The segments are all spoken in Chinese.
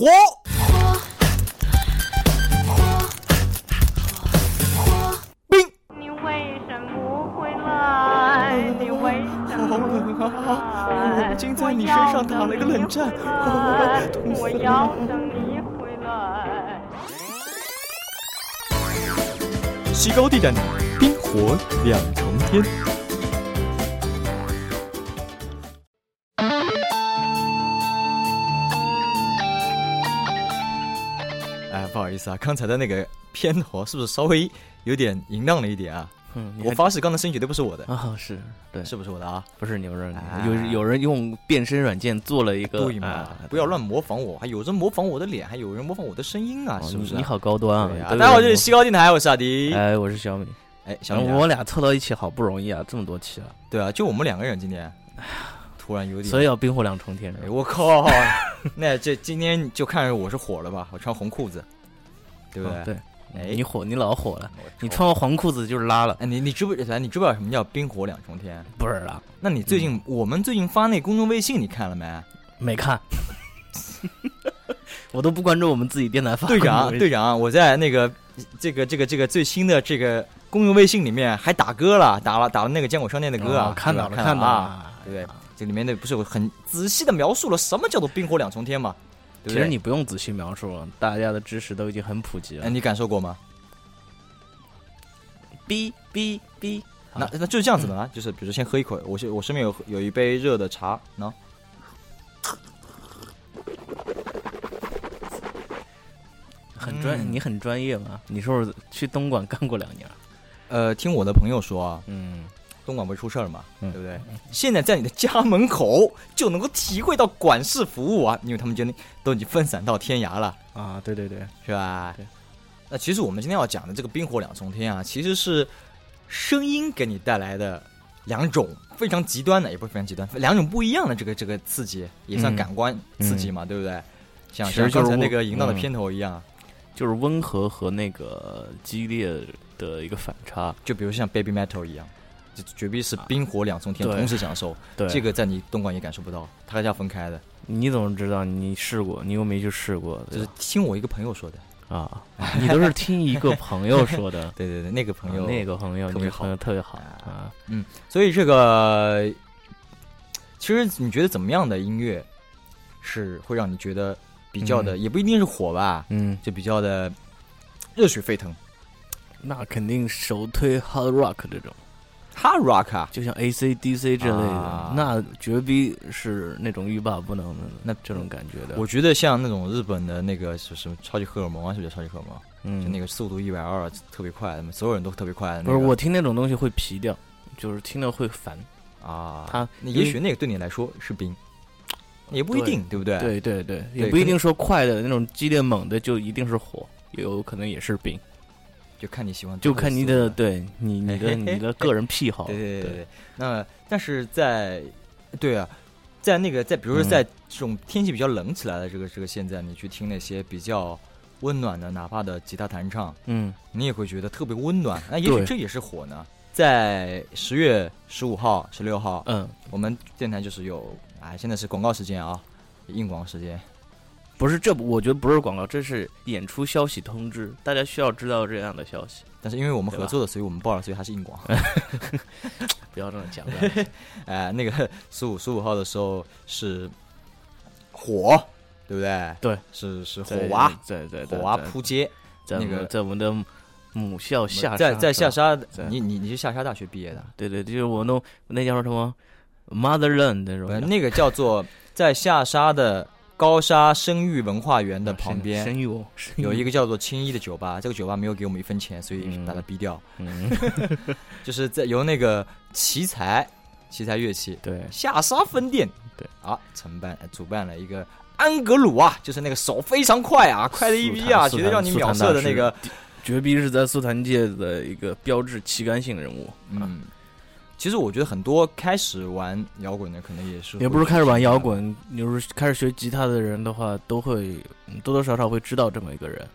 火。冰。你为什么不回来？你为什么不回来？我竟在你身上打了个冷战，痛死我了！要等你回来。西高地胆，冰火两重天。思啊，刚才的那个片头是不是稍微有点淫荡了一点啊？嗯，我发誓刚才声音绝对不是我的，啊，是对，是不是我的啊？不是有人哎有有人用变声软件做了一个，对嘛啊，不要乱模仿我，还有人模仿我的脸，还有人模仿我的声音啊，哦是不是啊？你你好高端啊！大家好，这里是西高电台，我是阿迪。哎，我是小米，哎，小米啊我俩凑到一起好不容易啊，这么多期了，对啊，就我们两个人今天，突然有点，所以要冰火两重天。哎，我靠，那这今天就看着我是火了吧？我穿红裤子，对不对？哦对，哎你火，你老火了，你穿个黄裤子就是拉了，哎，你你知不知？你知不知道什么叫冰火两重天？不是啦，那你最近、我们最近发那公众微信，你看了没？没看，我都不关注我们自己电台发队长，队长，我在那个这个这个这个最新的这个公众微信里面还打歌了，打了打了那个坚果商店的歌看到了，看看到啊，了，对不对？这里面的不是有很仔细的描述了什么叫做冰火两重天嘛？对对？其实你不用仔细描述了，大家的知识都已经很普及了哎，。你感受过吗？哔哔哔，那那就是这样子的啊，就是比如说先喝一口，我是我身边有有一杯热的茶，喏，很专，嗯你很专业吗？你是不是去东莞干过两年？呃，听我的朋友说啊，嗯，东莞不是出事儿了嘛，嗯对不对？现在在你的家门口就能够体会到管事服务啊，因为他们觉得都已经分散到天涯了，啊，对对对，是吧？对。那其实我们今天要讲的这个冰火两重天啊，其实是声音给你带来的两种非常极端的，也不是非常极端，两种不一样的这个这个刺激，也算嗯感官刺激嘛，对不对？像像刚才那个淫荡的嗯片头一样，就是温和和那个激烈的一个反差。就比如像 Baby Metal 一样，就绝逼是冰火两重天同时享受，对，这个在你东莞也感受不到，它要分开的。你怎么知道？你试过，你又没去试过，就是听我一个朋友说的，啊，你都是听一个 朋友说的。对对对，那个朋友、啊那个朋友，特别那个朋友特别好啊嗯。所以这个，其实你觉得怎么样的音乐是会让你觉得比较的，嗯也不一定是火吧，嗯，就比较的热血沸腾那肯定首推 hard rock 这种，，hard rock 啊，就像 A C D C 之类的，啊那绝逼是那种欲罢不能的那这种感觉的。我觉得像那种日本的那个是什么超级荷尔蒙啊，是不是叫超级荷尔蒙？嗯，就那个速度一百二特别快，所有人都特别快的、那不是我听那种东西会皮掉，就是听了会烦。啊，他那也许那个对你来说是冰，也不一定，对不对？对对对，也对不一定说快的那种激烈猛的就一定是火，有可能也是冰，就看你喜欢，就看你的。对你你的 你的个人癖好。对对对对。那但是在对啊，在那个在比如说嗯在这种天气比较冷起来的这个这个现在，你去听那些比较温暖的，哪怕的吉他弹唱，嗯，你也会觉得特别温暖。那也许这也是火呢。在十月十五号、十六号，嗯，我们电台就是有，哎，现在是广告时间啊，硬广时间。不是这不，我觉得不是广告，这是演出消息通知，大家需要知道这样的消息，但是因为我们合作的，所以我们报了，所以还是硬广。不要这么讲。哎，那个十五十五号的时候是火，对不对？对，是是火在娃，对对火娃扑街。在那个在我们的母校下在在下沙，你你你是下沙大学毕业的？对对，就是我弄那叫什么 motherland 那种，那个叫做在下沙的高沙生育文化园的旁边。生育哦，有一个叫做青衣的酒吧，这个酒吧没有给我们一分钱，所以嗯。把它逼掉。嗯，就是在由那个奇才奇才乐器对。下沙分店对。啊承办主办了一个安格鲁啊，就是那个手非常快啊，快的一逼啊，绝对让你秒射的那个，绝逼是在速弹界的一个标志旗杆性人物，啊，嗯。其实我觉得很多开始玩摇滚的，可能也是也不是开始玩摇，滚，你是开始学吉他的人的话，都会嗯多多少少会知道这么一个人。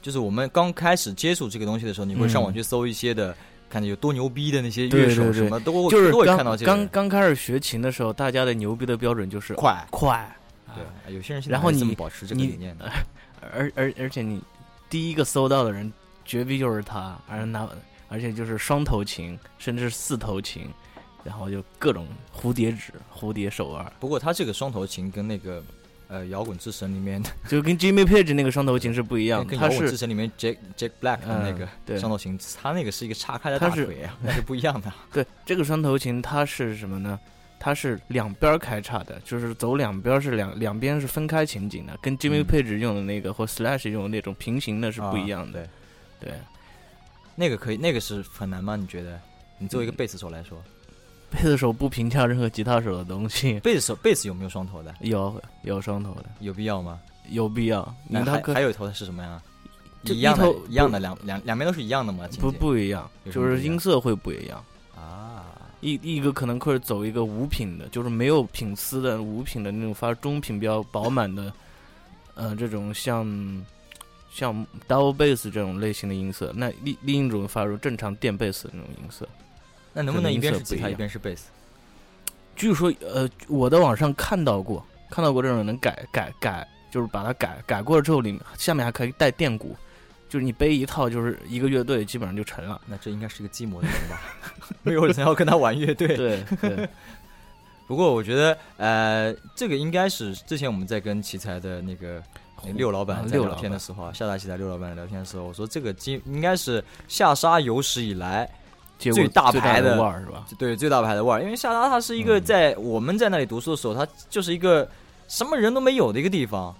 就是我们刚开始接触这个东西的时候，你会上网嗯去搜一些的，看有多牛逼的那些乐手对对什么，都会就是都会看刚到这个刚刚开始学琴的时候，大家的牛逼的标准就是快，快，对，有些人现在然后还是这么你保持这个理念的，而而而且你第一个搜到的人绝逼就是他，而拿而且就是双头琴，甚至是四头琴，然后就各种蝴蝶指、蝴蝶手腕，不过他这个双头琴跟那个呃摇滚之神里面的，就跟 Jimmy Page 那个双头琴是不一样摇滚之神里面 Jack Jack Black 的那个双头琴，他那个是一个叉开的大腿啊，那是不一样的。对这个双头琴，它是什么呢？它是两边儿开叉的，就是走两边儿是两两边是分开琴颈的，跟 Jimmy 嗯 Page 用的那个或 Slash 用的那种平行的是不一样的。啊对，那个可以，那个是很难吗？你觉得？你作为一个贝斯手来说，贝斯手不评价任何吉他手的东西，贝斯手贝斯有没有双头的？有有双头的，有必要吗？有必要。你那他可还还有一头的是什么呀？一样的一样的，两两两边都是一样的吗？不不一样，就是音色会不一样。啊，一一个可能会走一个五品的，就是没有品丝的五品的那种发中品比较饱满的，呃，这种像像 double bass 这种类型的音色。那另另一种发出正常电贝斯的那种音色。那能不能一边是吉他一边是贝斯？据说呃，我在网上看到过，看到过这种能改改改，就是把它改改过了之后，里面下面还可以带电鼓，就是你背一套，就是一个乐队基本上就成了。那这应该是个寂寞的人吧？没有人要跟他玩乐队。对对，不过我觉得，呃，这个应该是之前我们在跟奇才的那个六老板啊在聊天的时候啊，下大奇在六老板聊天的时候，我说这个今应该是下沙有史以来最大牌的的腕儿是吧？对最大牌的腕儿，因为下沙它是一个嗯在我们在那里读书的时候，它就是一个什么人都没有的一个地方，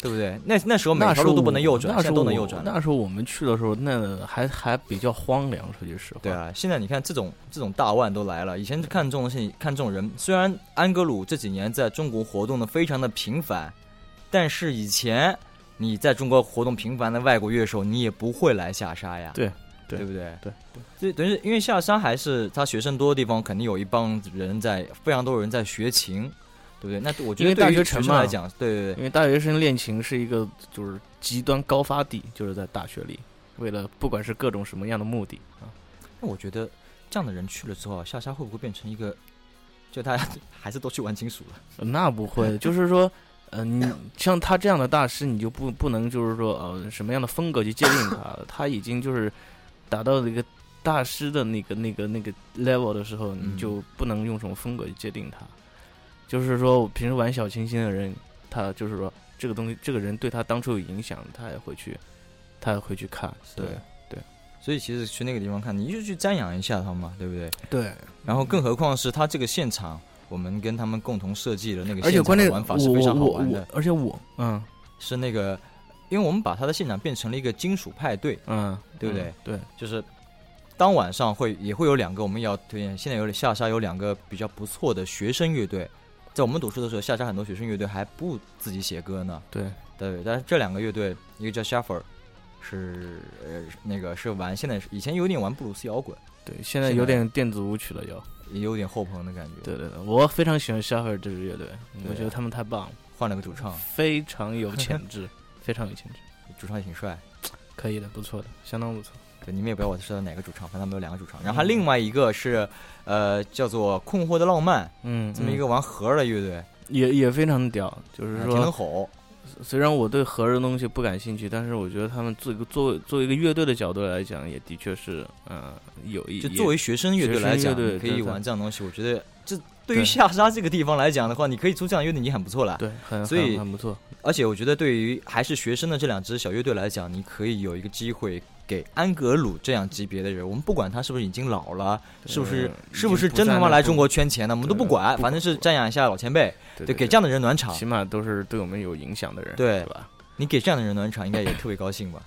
对不对？那那时候每条路都那时候不能右转，那时候都能右转。那时候我们去的时候，那还还比较荒凉，说句实话。对，啊，现在你看这种这种大腕都来了，以前看这种看这种人，虽然安格鲁这几年在中国活动的非常的频繁，但是以前你在中国活动频繁的外国乐手，你也不会来下沙呀，对对对不对？对所以等于是因为下沙还是他学生多的地方，肯定有一帮人在，非常多人在学琴，对不对？那我觉得对于学学生来讲，对对对，因为大学生练琴是一个就是极端高发地，就是在大学里，为了不管是各种什么样的目的啊，那我觉得这样的人去了之后啊，下沙会不会变成一个，就大家还是都去玩金属了？那不会，就是说。嗯、你像他这样的大师，你就不不能就是说呃什么样的风格去界定他，他已经就是达到了一个大师的那个那个那个 level 的时候，嗯你就不能用什么风格去界定他。就是说我平时玩小清新的人，他就是说这个东西，这个人对他当初有影响，他也会去，他也会去看。对对所以其实去那个地方看，你就去瞻仰一下他嘛，对不对？对，然后更何况是他这个现场，我们跟他们共同设计的那个而且现场关键我的玩法是非常好玩的，，而且我嗯。是那个，因为我们把他的现场变成了一个金属派对，嗯，对不对？嗯对，就是当晚上会也会有两个我们也要推荐，现在有下沙有两个比较不错的学生乐队，在我们读书的时候，下沙很多学生乐队还不自己写歌呢，对。对，但是这两个乐队，一个叫 Shaffer，是呃那个是玩现在是以前有点玩布鲁斯摇滚，对，现在现在有点电子舞曲了要。也有点后朋的感觉，对对对，我非常喜欢 s h a f f e r 这支乐队，我觉得他们太棒了，换了个主唱，非常有潜质，非常有潜质，主唱也挺帅。可以的，不错的，相当不错。对，你们也不要我知道哪个主唱，反正他们有两个主唱。然后还另外一个是，呃，叫做《困惑的浪漫》嗯，这么一个嗯玩核儿的乐队，也也非常屌，就是说挺能，吼。虽然我对盒儿的东西不感兴趣，但是我觉得他们作为一个作为作为一个乐队的角度来讲，也的确是，呃，有意义就作为学生乐队来讲，可以玩这样东西。我觉得这对于下沙这个地方来讲的话，你可以出这样乐队，你很不错了。对，很所以很很不错。而且我觉得对于还是学生的这两支小乐队来讲，你可以有一个机会给安格鲁这样级别的人，我们不管他是不是已经老了，是不是已是不是真他妈来中国圈钱的，我们都不管，反正是瞻仰一下老前辈，对对，给这样的人暖场。起码都是对我们有影响的人，对吧？你给这样的人暖场，应该也特别高兴吧？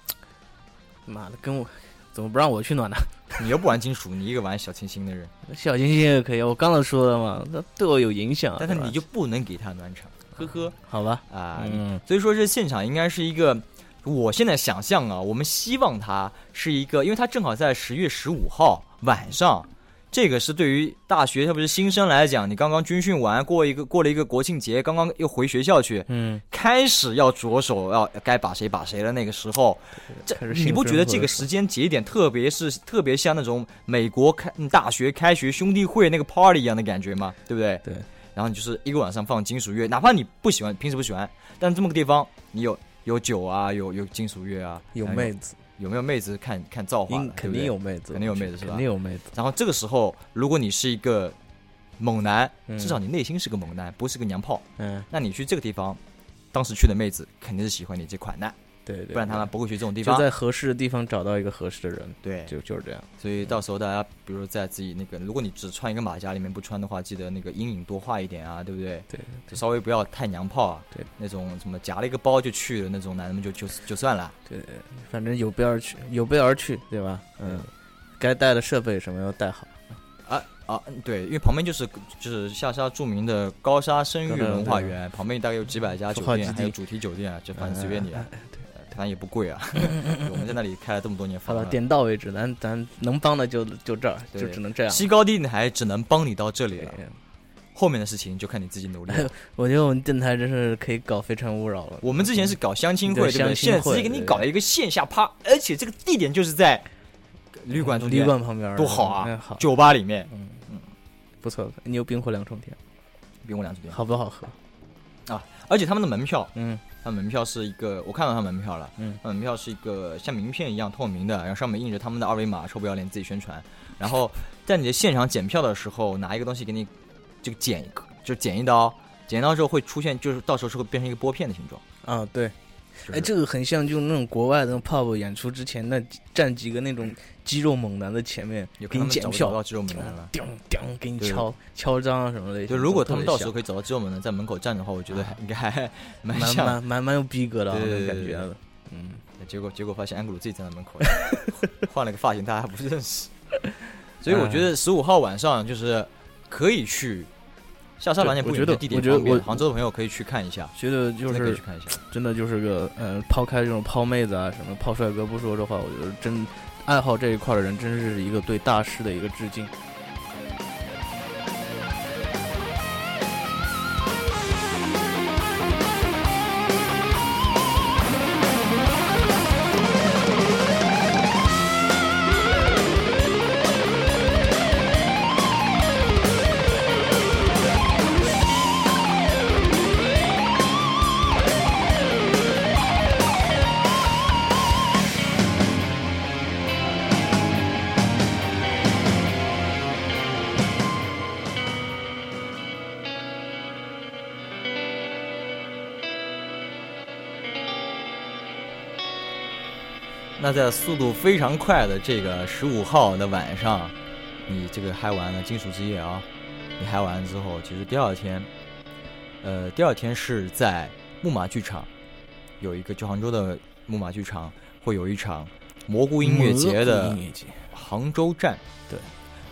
妈的，跟我怎么不让我去暖呢？你又不玩金属，你一个玩小清新的人，小清新也可以，我刚才说了嘛，他对我有影响，但是你就不能给他暖场，呵呵好吧？啊。嗯，所以说这现场应该是一个，我现在想象啊，我们希望它是一个，因为它正好在十月十五号晚上，这个是对于大学特别是新生来讲，你刚刚军训完，过一个过了一个国庆节，刚刚又回学校去，嗯，开始要着手要该把谁把谁了那个时候，这你不觉得这个时间节点，特别是特别像那种美国开嗯大学开学兄弟会那个 party 一样的感觉吗？对不对？对。然后你就是一个晚上放金属乐，哪怕你不喜欢，平时不喜欢，但这么个地方，你有有酒啊，有有金属乐啊，有妹子，有没有妹子？看看造化肯定有妹子，肯定有妹子是吧？肯定有妹子。然后这个时候，如果你是一个猛男，嗯。至少你内心是个猛男，不是个娘炮，嗯，那你去这个地方，当时去的妹子肯定是喜欢你这款的，对对，不然他们不会去这种地方。就在合适的地方找到一个合适的人，对，就就是这样。所以到时候大家，比如在自己那个，如果你只穿一个马甲，里面不穿的话，记得那个阴影多画一点啊，对不对？对，就稍微不要太娘炮啊。对，那种什么夹了一个包就去的那种男的们就就就算了。对，反正有备而去，有备而去，对吧？嗯，该带的设备什么要带好。啊啊，嗯对，因为旁边就是就是下沙著名的高沙生育文化园，旁边大概有几百家酒店，还有主题酒店啊，就反正随便你啊，哎呃反正也不贵啊。我们在那里开了这么多年好了，点到为止，咱咱能帮的就就这儿，就只能这样。西高地台只能帮你到这里了，后面的事情就看你自己努力了。我觉得我们电台真是可以搞非诚勿扰了。我们之前是搞相亲会，对对不对？相亲会现在直接给你搞了一个线下趴，而且这个地点就是在旅馆中间旅馆旁边，多好啊酒吧里面，嗯嗯，不错。你有冰火两重天，冰火两重天。好不好喝啊？而且他们的门票，嗯他门票是一个，我看到他门票了，嗯他门票是一个像名片一样透明的，然后上面印着他们的二维码，臭不要脸自己宣传。然后在你的现场检票的时候，拿一个东西给你就剪一个剪，就剪一刀，剪一刀之后会出现，就是到时候是会变成一个拨片的形状。啊，对，就是哎，这个很像就那种国外的那种 pub 演出之前，那站几个那种肌肉猛男的前面有可给能他检票，到肌肉猛男了。叮叮给你敲敲章什么的。就如果他们到时候可以找到肌肉猛男在门口站的话，我觉得还应该还蛮。蛮蛮蛮蛮有逼格的啊感觉的，嗯，结果结果发现安格鲁自己站在门口，换了个发型，大家还不认识。所以我觉得十五号晚上就是可以去下沙盘也不远，对我觉得地点我觉得我杭州的朋友可以去看一下，觉得就是真的可以去看一下。真的就是个呃，抛开这种抛妹子啊什么抛帅哥不说的话，我觉得真爱好这一块的人，真是一个对大师的一个致敬。在速度非常快的这个十五号的晚上，你这个嗨完了金属之夜啊，你嗨完之后，其实第二天，呃，第二天是在木马剧场，有一个就杭州的木马剧场会有一场蘑菇音乐节的杭州站。对，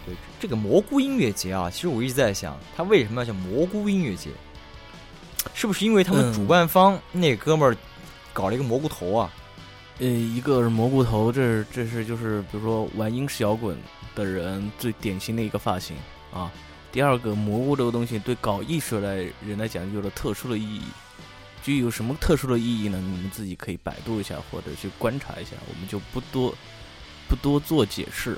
对，这个蘑菇音乐节啊，其实我一直在想，它为什么要叫蘑菇音乐节？是不是因为他们嗯主办方那哥们儿搞了一个蘑菇头啊？呃，一个是蘑菇头，这是这是就是比如说玩英式摇滚的人最典型的一个发型啊。第二个，蘑菇这个东西对搞艺术的人来讲有了特殊的意义。具有什么特殊的意义呢？你们自己可以百度一下或者去观察一下，我们就不多不多做解释。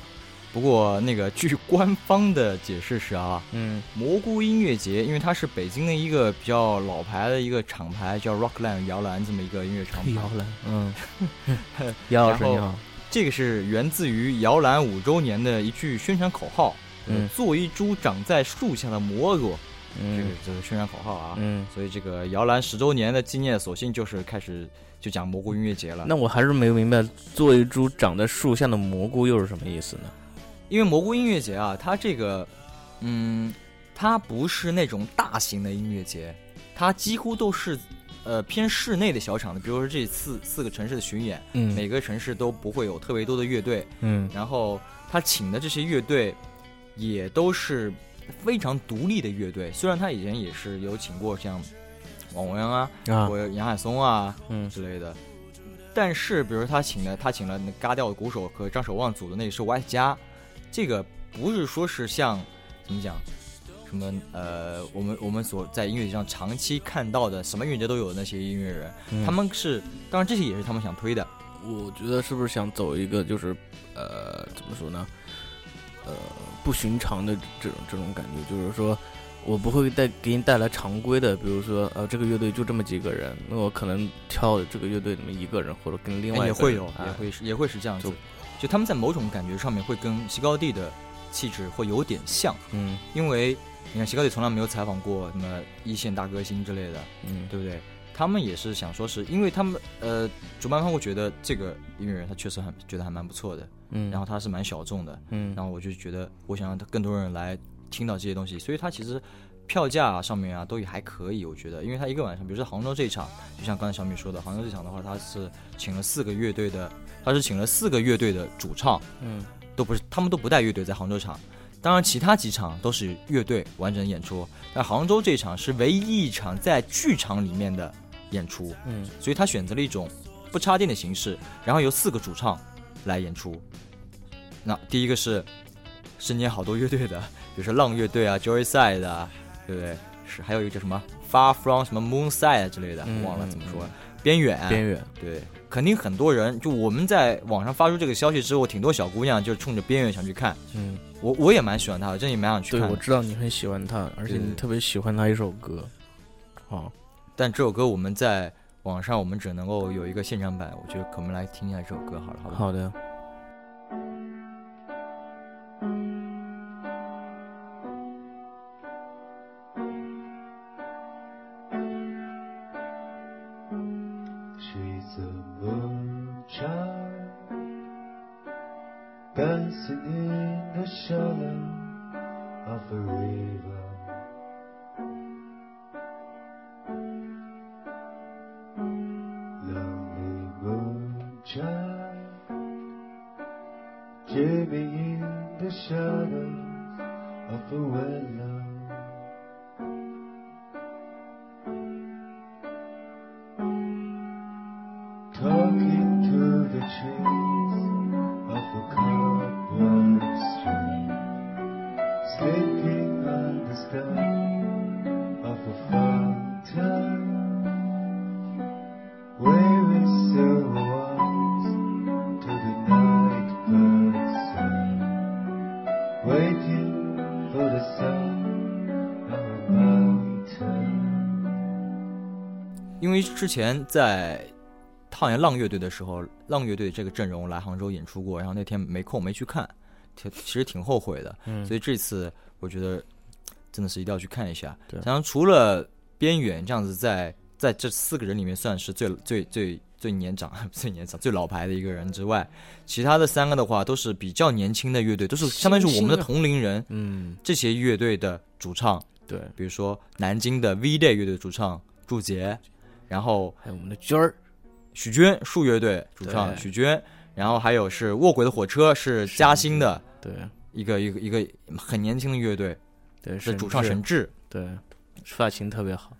不过那个据官方的解释是啊，嗯，蘑菇音乐节，因为它是北京的一个比较老牌的一个厂牌，叫 Rockland 摇篮这么一个音乐厂牌。摇篮，嗯，姚老师你好，这个是源自于摇篮五周年的一句宣传口号，嗯做一株长在树下的蘑菇，嗯这个嗯这是宣传口号啊。嗯，所以这个摇篮十周年的纪念，索性就是开始就讲蘑菇音乐节了。那我还是没明白，做一株长在树下的蘑菇又是什么意思呢？因为蘑菇音乐节啊，它这个，嗯，它不是那种大型的音乐节，它几乎都是呃偏室内的小场的。比如说这四四个城市的巡演，嗯每个城市都不会有特别多的乐队，嗯然后他请的这些乐队也都是非常独立的乐队。虽然他以前也是有请过像王文啊，啊或者杨海松啊嗯之类的，但是比如他请的，他请了那嘎调的鼓手和张守望组的那个是 Y 加，这个不是说是像怎么讲，什么呃，我们我们所在音乐节上长期看到的什么音乐节都有的那些音乐人，嗯。他们是当然这些也是他们想推的，我觉得是不是想走一个就是呃怎么说呢？呃，不寻常的这种这种感觉，就是说我不会带给你带来常规的，比如说呃这个乐队就这么几个人，那我可能挑这个乐队里面一个人，或者跟另外一个哎也会有，也会是也会是这样子就。他们在某种感觉上面会跟西高地的气质会有点像，嗯因为你看西高地从来没有采访过什么一线大歌星之类的，嗯对不对？他们也是想说是因为他们呃主办方会觉得这个音乐人他确实很觉得还蛮不错的，嗯，然后他是蛮小众的，嗯然后我就觉得我想让更多人来听到这些东西，所以他其实票价上面啊都也还可以，我觉得，因为他一个晚上，比如说杭州这一场，就像刚才小米说的，杭州这场的话，他是请了四个乐队的，他是请了四个乐队的主唱，嗯都不是他们都不带乐队在杭州场，当然其他几场都是乐队完整演出，但杭州这一场是唯一一场在剧场里面的演出，嗯所以他选择了一种不插电的形式，然后由四个主唱来演出。那第一个是身兼好多乐队的，比如说浪乐队啊、Joyside 啊，对不对？是还有一个叫什么 Far From 什么 Moonside 之类的，嗯忘了怎么说嗯。边远，边远，对，肯定很多人就我们在网上发出这个消息之后，挺多小姑娘就冲着边缘想去看。嗯，我我也蛮喜欢他的，真也蛮想去，看的。我知道你很喜欢他，而且你特别喜欢他一首歌，哦，但这首歌我们在网上我们只能够有一个现场版，我觉得我们来听一下这首歌好了，好不好？好的，之前在抗炎浪乐队的时候，浪乐队这个阵容来杭州演出过，然后那天没空没去看，其其实挺后悔的。嗯，所以这次我觉得真的是一定要去看一下。对然后除了边远这样子在在这四个人里面算是最最最最年长、最年长、最老牌的一个人之外，其他的三个的话都是比较年轻的乐队，都是相当于是我们的同龄人。嗯，这些乐队的主唱，对，比如说南京的 V Day 乐队主唱祝杰，然后还有我们的娟儿，许娟树乐队主唱许娟，然后还有是卧轨的火车是嘉兴的对一个一个一个很年轻的乐队，对，是主唱沈沈志对，发型特别好，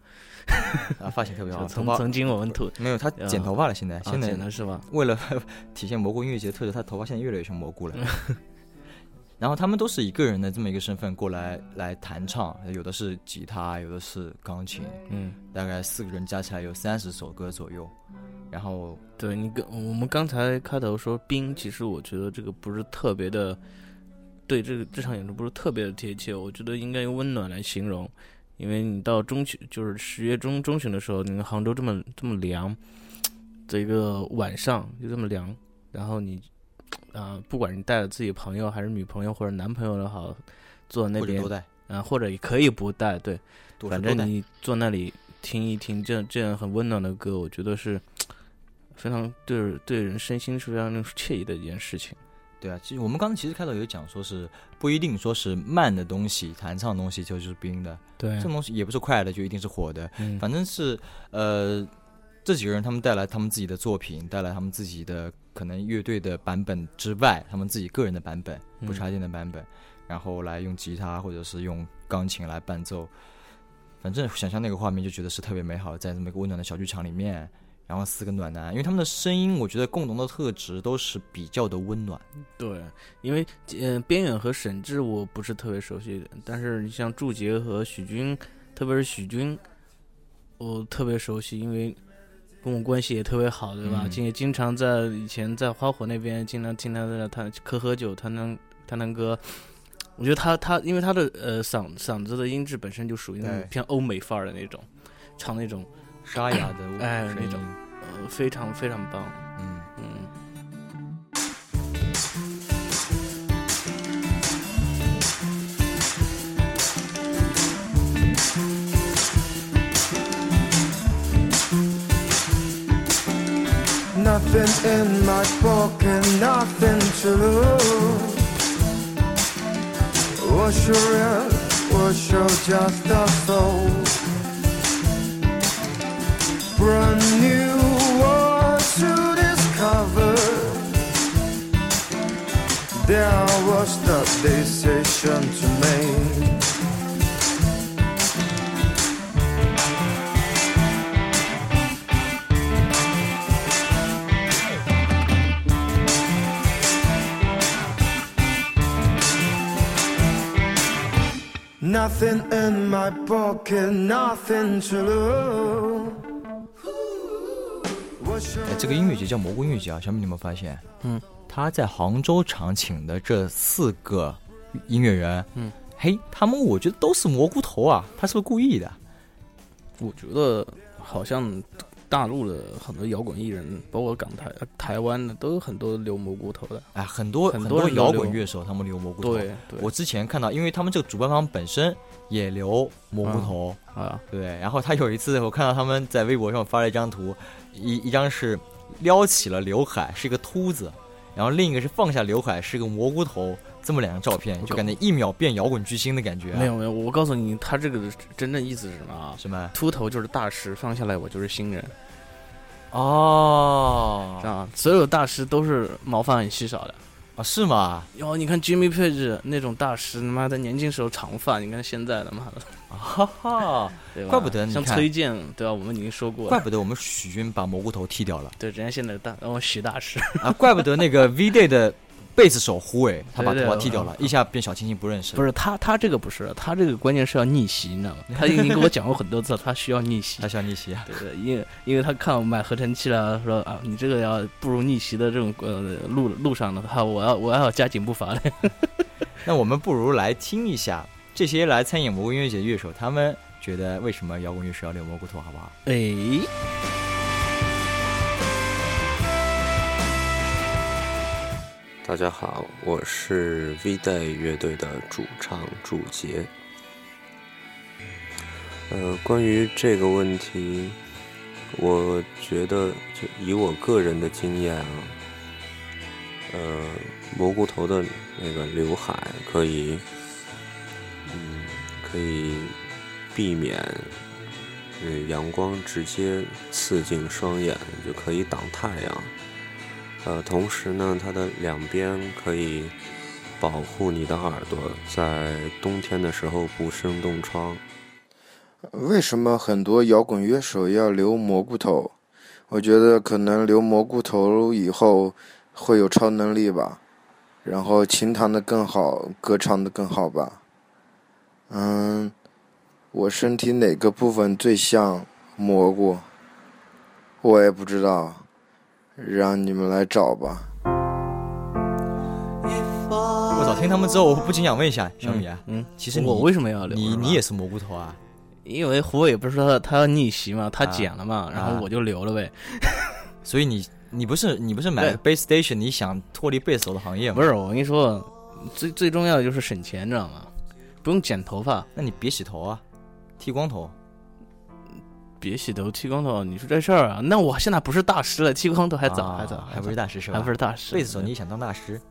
啊，发型特别好，曾曾经我们吐没有他剪头发了，现在啊现在剪了是吧？为了 体现蘑菇音乐节特色，他头发现在越来越像蘑菇了。然后他们都是一个人的这么一个身份过来来弹唱，有的是吉他，有的是钢琴，嗯，大概四个人加起来有三十首歌左右。然后对你跟我们刚才开头说冰，其实我觉得这个不是特别的，对这个这场演出不是特别的贴切，我觉得应该用温暖来形容，因为你到中旬，就是十月中中旬的时候，你看杭州这么这么凉，这一个晚上就这么凉，然后你啊、不管你带了自己朋友还是女朋友或者男朋友也好，坐那边或者多带，啊、或者也可以不带，对，反正你坐那里听一听这样这样很温暖的歌，我觉得是非常对对人身心是非常惬意的一件事情。对啊，其实我们刚才其实开头有讲说是不一定说是慢的东西，弹唱的东西就就是冰的，对这种东西也不是快的就一定是火的，嗯反正是呃，这几个人他们带来他们自己的作品，带来他们自己的可能乐队的版本之外，他们自己个人的版本，不插电的版本，然后来用吉他或者是用钢琴来伴奏。反正想象那个画面就觉得是特别美好，在这么一个温暖的小剧场里面，然后四个暖男，因为他们的声音，我觉得共同的特质都是比较的温暖。对，因为呃边远和沈志我不是特别熟悉，但是你像祝杰和许军，特别是许军，我特别熟悉，因为跟我关系也特别好，对吧？嗯经也经常在以前在花火那边经常听他在那弹喝喝酒、弹弹弹弹歌，我觉得他他因为他的呃嗓嗓子的音质本身就属于那种偏欧美范儿的那种，唱那种沙哑的哎那种呃非常非常棒，嗯。嗯。Nothing in my pocket, nothing to lose. What's your real? What's your just a soul? Brand new world to discover. There was the decision to make. Nothing in my pocket, nothing to lose. 哎，这个音乐节叫蘑菇音乐节啊，小米，你有没有发现？嗯，他在杭州场请的这四个音乐人，嗯，嘿，他们我觉得都是蘑菇头啊，他是不是故意的？我觉得好像大陆的很多摇滚艺人，包括港台、呃台湾的，都有很多留蘑菇头的。哎，很多很很多摇滚乐手他们留蘑菇头。对对，我之前看到，因为他们这个主办方本身也留蘑菇头，啊，对。然后他有一次，我看到他们在微博上发了一张图，一一张是撩起了刘海，是一个秃子，然后另一个是放下刘海，是个蘑菇头，这么两张照片，就感觉一秒变摇滚巨星的感觉、啊。没有没有，我告诉你，他这个真正意思是什么啊？什么？秃头就是大师，放下来我就是新人，哦这样？所有大师都是毛发很稀少的。啊，是吗？哟，你看 Jimmy Page 那种大师，他妈的年轻时候长发，你看现在的妈的，哈哈，对吧？怪不得你像崔健，对吧？我们已经说过了，怪不得我们许军把蘑菇头剃掉了对，人家现在大，然后许大师，啊！怪不得那个 V Day 的贝斯手胡伟，他把头发剃掉了，一下变小清新不认识。不是他，他这个不是，他这个关键是要逆袭，你知道吗？他已经跟我讲过很多次，他需要逆袭他。需要逆袭啊！对对，因为因为他看我买合成器了，说啊，你这个要步入逆袭的这种呃路路上的话，我要我要加紧步伐了。那我们不如来听一下这些来参演蘑菇音乐节的乐手，他们觉得为什么摇滚乐手要留蘑菇头，好不好？哎，大家好，我是 V Day 乐队的主唱祝杰。呃，关于这个问题，我觉得就以我个人的经验啊，呃，蘑菇头的那个刘海可以，嗯，可以避免呃阳光直接刺进双眼，就可以挡太阳。呃，同时呢，它的两边可以保护你的耳朵，在冬天的时候不生冻疮。为什么很多摇滚乐手要留蘑菇头？我觉得可能留蘑菇头以后会有超能力吧，然后琴弹的更好，歌唱的更好吧。嗯，我身体哪个部分最像蘑菇？我也不知道，让你们来找吧。我操！听他们之后，我不禁想问一下小米啊，嗯，其实你我为什么要留？你你也是蘑菇头啊？因为胡伟不是说他他要逆袭嘛，他啊剪了嘛，然啊后我就留了呗。所以你你不是你不是买了 base station，你想脱离贝斯手的行业吗？不是，我跟你说，最最重要的就是省钱，知道吗？不用剪头发，那你别洗头啊，剃光头。别洗头剃光头，你说这事儿啊？那我现在不是大师了，剃光头还早，啊还早，还不是大师是吧？还不是大师。贝斯手，你想当大师？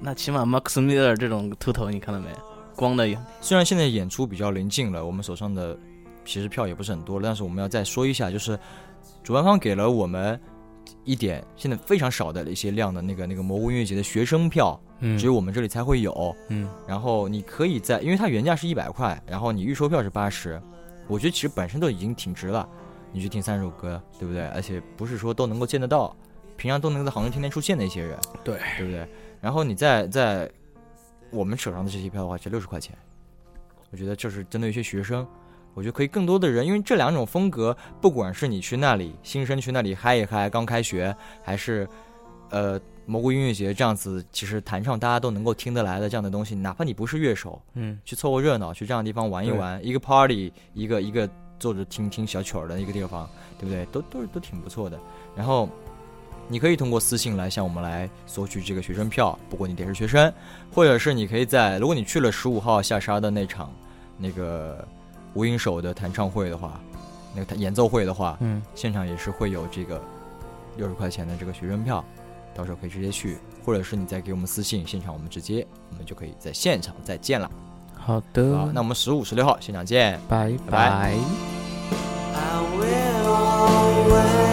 那起码 Max Miller 这种秃头，你看到没？光的虽然现在演出比较临近了，我们手上的其实票也不是很多了，但是我们要再说一下，就是主办方给了我们一点现在非常少的一些量的那个那个蘑菇音乐节的学生票，嗯只有我们这里才会有。嗯然后你可以在，因为它原价是一百块，然后你预售票是八十，我觉得其实本身都已经挺值了。你去听三首歌，对不对？而且不是说都能够见得到，平常都能在杭州天天出现的一些人，对对不对？然后你再在我们手上的这些票的话，才六十块钱，我觉得这是针对一些学生，我觉得可以更多的人，因为这两种风格，不管是你去那里新生去那里嗨一嗨，刚开学，还是呃蘑菇音乐节这样子，其实弹唱大家都能够听得来的这样的东西，哪怕你不是乐手，嗯，去凑个热闹，去这样的地方玩一玩，一个 party，一个一个坐着听听小曲儿的一个地方，对不对？都都是都挺不错的。然后你可以通过私信来向我们来索取这个学生票，不过你得是学生，或者是你可以在如果你去了十五号下沙的那场那个无影手的弹唱会的话，那个弹演奏会的话，嗯，现场也是会有这个六十块钱的这个学生票，到时候可以直接去，或者是你再给我们私信，现场我们直接我们就可以在现场再见了。好的，好，那我们十五、十六号现场见。拜拜拜拜。